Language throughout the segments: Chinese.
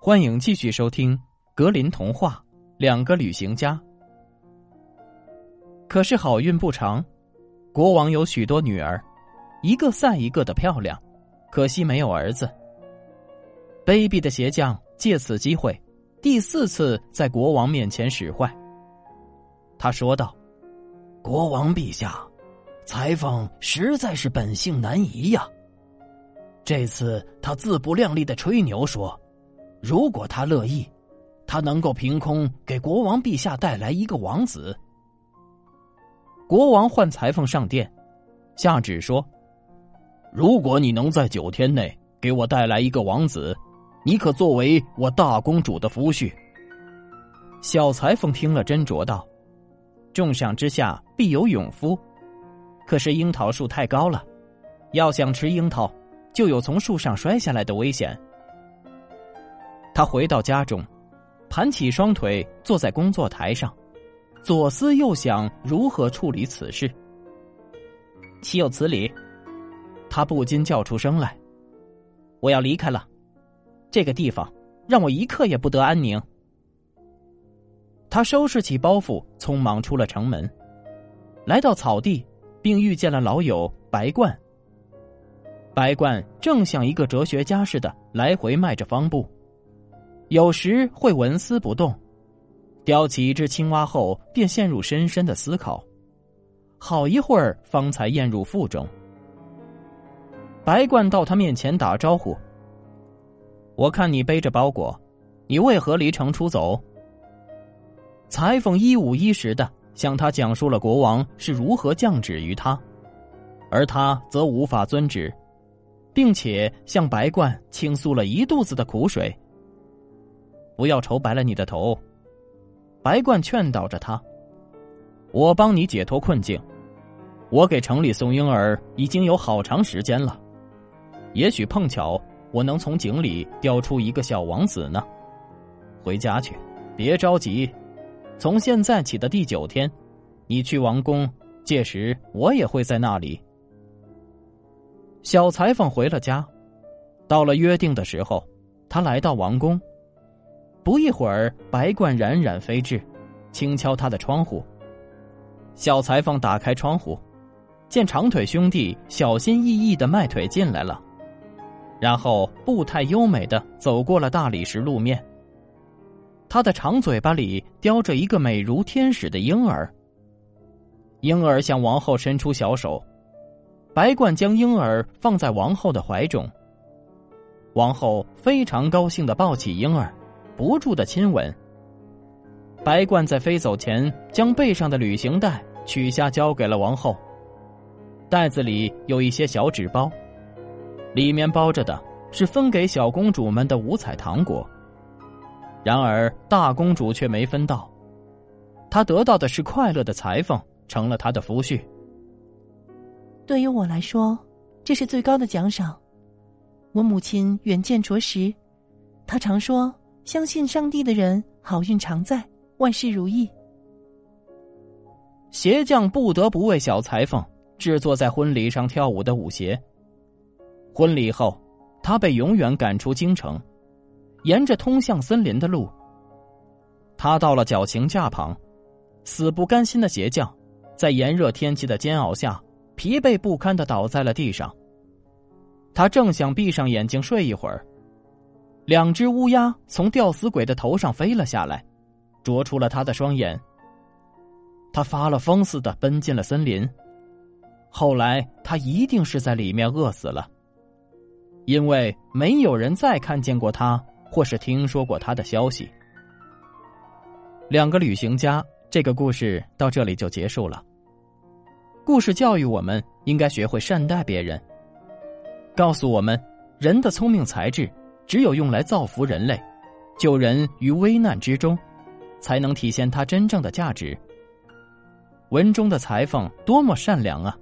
欢迎继续收听《格林童话》。两个旅行家，可是好运不长。国王有许多女儿，一个赛一个的漂亮，可惜没有儿子。卑鄙的鞋匠借此机会，第四次在国王面前使坏。他说道：“国王陛下，裁缝实在是本性难移呀。这次他自不量力的吹牛说，如果他乐意。”他能够凭空给国王陛下带来一个王子。国王唤裁缝上殿，下旨说：“如果你能在九天内给我带来一个王子，你可作为我大公主的夫婿。”小裁缝听了，斟酌道：“重赏之下必有勇夫，可是樱桃树太高了，要想吃樱桃，就有从树上摔下来的危险。”他回到家中。盘起双腿坐在工作台上，左思右想如何处理此事。岂有此理！他不禁叫出声来：“我要离开了，这个地方让我一刻也不得安宁。”他收拾起包袱，匆忙出了城门，来到草地，并遇见了老友白冠。白冠正像一个哲学家似的来回迈着方步。有时会纹丝不动，叼起一只青蛙后，便陷入深深的思考，好一会儿方才咽入腹中。白冠到他面前打招呼：“我看你背着包裹，你为何离城出走？”裁缝一五一十的向他讲述了国王是如何降旨于他，而他则无法遵旨，并且向白冠倾诉了一肚子的苦水。不要愁白了你的头，白冠劝导着他：“我帮你解脱困境，我给城里送婴儿已经有好长时间了，也许碰巧我能从井里叼出一个小王子呢。回家去，别着急，从现在起的第九天，你去王宫，届时我也会在那里。”小裁缝回了家，到了约定的时候，他来到王宫。不一会儿，白冠冉冉飞至，轻敲他的窗户。小裁缝打开窗户，见长腿兄弟小心翼翼的迈腿进来了，然后步态优美的走过了大理石路面。他的长嘴巴里叼着一个美如天使的婴儿。婴儿向王后伸出小手，白冠将婴儿放在王后的怀中。王后非常高兴的抱起婴儿。不住的亲吻。白冠在飞走前，将背上的旅行袋取下，交给了王后。袋子里有一些小纸包，里面包着的是分给小公主们的五彩糖果。然而大公主却没分到，她得到的是快乐的裁缝成了她的夫婿。对于我来说，这是最高的奖赏。我母亲远见卓识，她常说。相信上帝的人，好运常在，万事如意。鞋匠不得不为小裁缝制作在婚礼上跳舞的舞鞋。婚礼后，他被永远赶出京城，沿着通向森林的路。他到了绞刑架旁，死不甘心的鞋匠，在炎热天气的煎熬下，疲惫不堪的倒在了地上。他正想闭上眼睛睡一会儿。两只乌鸦从吊死鬼的头上飞了下来，啄出了他的双眼。他发了疯似的奔进了森林。后来他一定是在里面饿死了，因为没有人再看见过他，或是听说过他的消息。两个旅行家，这个故事到这里就结束了。故事教育我们应该学会善待别人，告诉我们人的聪明才智。只有用来造福人类、救人于危难之中，才能体现它真正的价值。文中的裁缝多么善良啊，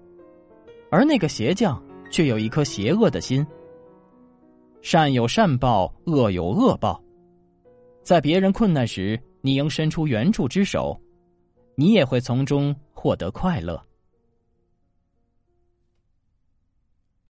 而那个鞋匠却有一颗邪恶的心。善有善报，恶有恶报。在别人困难时，你应伸出援助之手，你也会从中获得快乐。